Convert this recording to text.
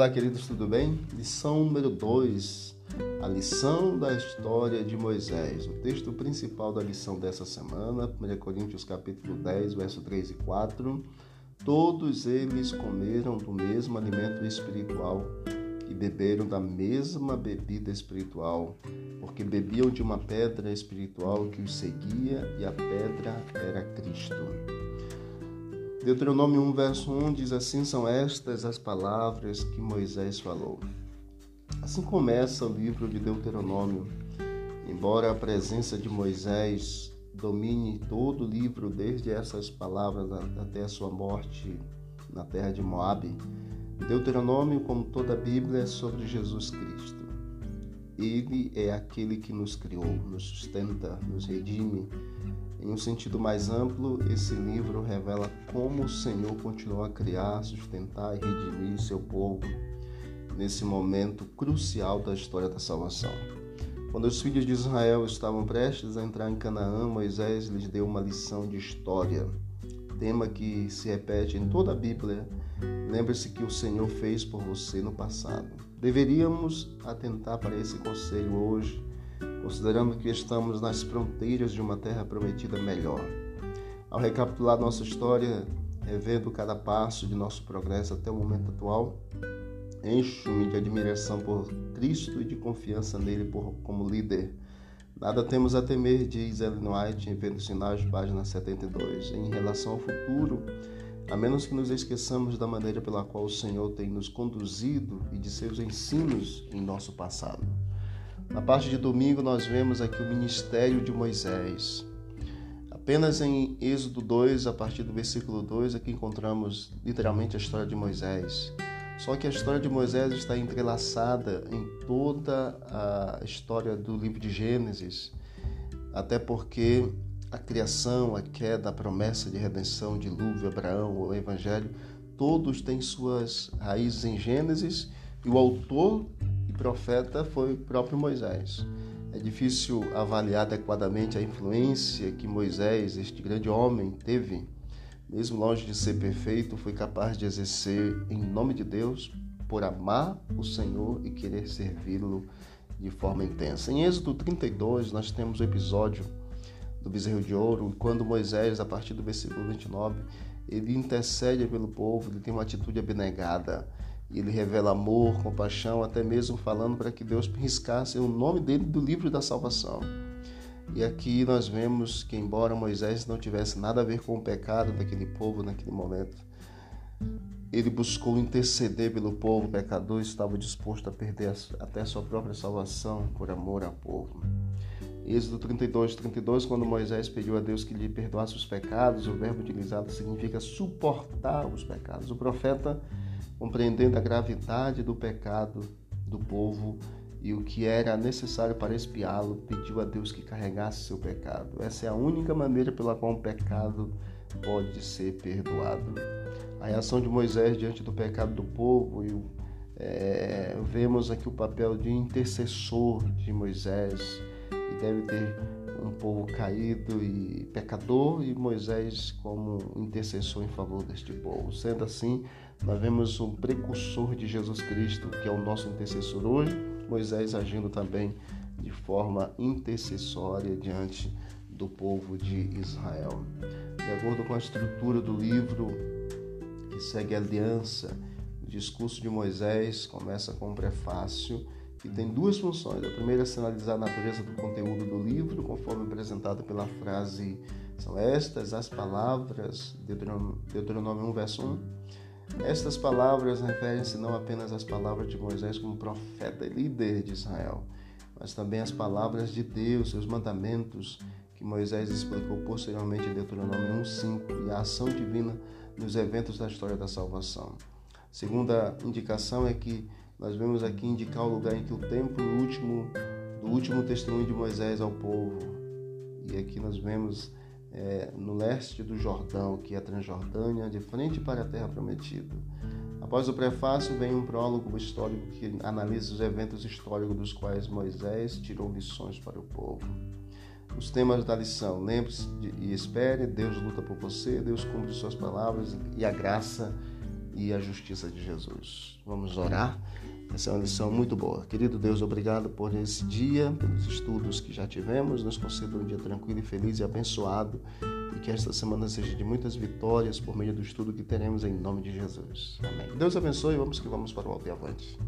Olá, queridos, tudo bem? Lição número 2, a lição da história de Moisés. O texto principal da lição dessa semana, 1 Coríntios capítulo 10, verso 3 e 4. Todos eles comeram do mesmo alimento espiritual e beberam da mesma bebida espiritual, porque bebiam de uma pedra espiritual que os seguia e a pedra era Cristo. Deuteronômio 1, verso 1 diz assim: São estas as palavras que Moisés falou. Assim começa o livro de Deuteronômio. Embora a presença de Moisés domine todo o livro, desde essas palavras até a sua morte na terra de Moabe, Deuteronômio, como toda a Bíblia, é sobre Jesus Cristo. Ele é aquele que nos criou, nos sustenta, nos redime, em um sentido mais amplo, esse livro revela como o Senhor continuou a criar, sustentar e redimir seu povo nesse momento crucial da história da salvação. Quando os filhos de Israel estavam prestes a entrar em Canaã, Moisés lhes deu uma lição de história, tema que se repete em toda a Bíblia. Lembre-se que o Senhor fez por você no passado. Deveríamos atentar para esse conselho hoje considerando que estamos nas fronteiras de uma terra prometida melhor. Ao recapitular nossa história, revendo cada passo de nosso progresso até o momento atual, encho-me de admiração por Cristo e de confiança nele por, como líder. Nada temos a temer, diz Ellen White em Vendo Sinais, página 72. Em relação ao futuro, a menos que nos esqueçamos da maneira pela qual o Senhor tem nos conduzido e de seus ensinos em nosso passado. Na parte de domingo, nós vemos aqui o ministério de Moisés. Apenas em Êxodo 2, a partir do versículo 2, aqui encontramos literalmente a história de Moisés. Só que a história de Moisés está entrelaçada em toda a história do livro de Gênesis, até porque a criação, a queda, a promessa de redenção, dilúvio, Abraão, o Evangelho, todos têm suas raízes em Gênesis e o autor profeta foi o próprio Moisés. É difícil avaliar adequadamente a influência que Moisés, este grande homem, teve. Mesmo longe de ser perfeito, foi capaz de exercer em nome de Deus por amar o Senhor e querer servi-lo de forma intensa. Em Êxodo 32, nós temos o episódio do bezerro de ouro, quando Moisés, a partir do versículo 29, ele intercede pelo povo, ele tem uma atitude abnegada e ele revela amor, compaixão, até mesmo falando para que Deus riscasse o nome dele do livro da salvação. E aqui nós vemos que, embora Moisés não tivesse nada a ver com o pecado daquele povo naquele momento, ele buscou interceder pelo povo pecador e estava disposto a perder até a sua própria salvação por amor ao povo. Êxodo 32, 32, quando Moisés pediu a Deus que lhe perdoasse os pecados, o verbo utilizado significa suportar os pecados. O profeta compreendendo a gravidade do pecado do povo e o que era necessário para espiá-lo, pediu a Deus que carregasse seu pecado. Essa é a única maneira pela qual o pecado pode ser perdoado. A reação de Moisés diante do pecado do povo e é, vemos aqui o papel de intercessor de Moisés e deve ter um povo caído e pecador e Moisés como intercessor em favor deste povo. Sendo assim, nós vemos um precursor de Jesus Cristo, que é o nosso intercessor hoje, Moisés agindo também de forma intercessória diante do povo de Israel. De acordo com a estrutura do livro que segue a aliança, o discurso de Moisés começa com um prefácio que tem duas funções. A primeira é sinalizar a natureza do conteúdo do livro, conforme apresentado pela frase são estas as palavras, Deuteronômio 1, verso 1. Estas palavras referem-se não apenas às palavras de Moisés como profeta e líder de Israel, mas também às palavras de Deus, seus mandamentos, que Moisés explicou posteriormente em Deuteronômio 1,5 e a ação divina nos eventos da história da salvação. Segunda indicação é que nós vemos aqui indicar o lugar em que o templo último do último testemunho de Moisés ao povo. E aqui nós vemos é, no leste do Jordão, que é a Transjordânia, de frente para a terra prometida. Após o prefácio vem um prólogo histórico que analisa os eventos históricos dos quais Moisés tirou lições para o povo. Os temas da lição: lembre-se e espere, Deus luta por você, Deus cumpre suas palavras e a graça e a justiça de Jesus. Vamos orar? Essa é uma lição muito boa. Querido Deus, obrigado por esse dia, pelos estudos que já tivemos. Nos conceda um dia tranquilo e feliz e abençoado. E que esta semana seja de muitas vitórias por meio do estudo que teremos em nome de Jesus. Amém. Deus abençoe. Vamos que vamos para o alto e avante.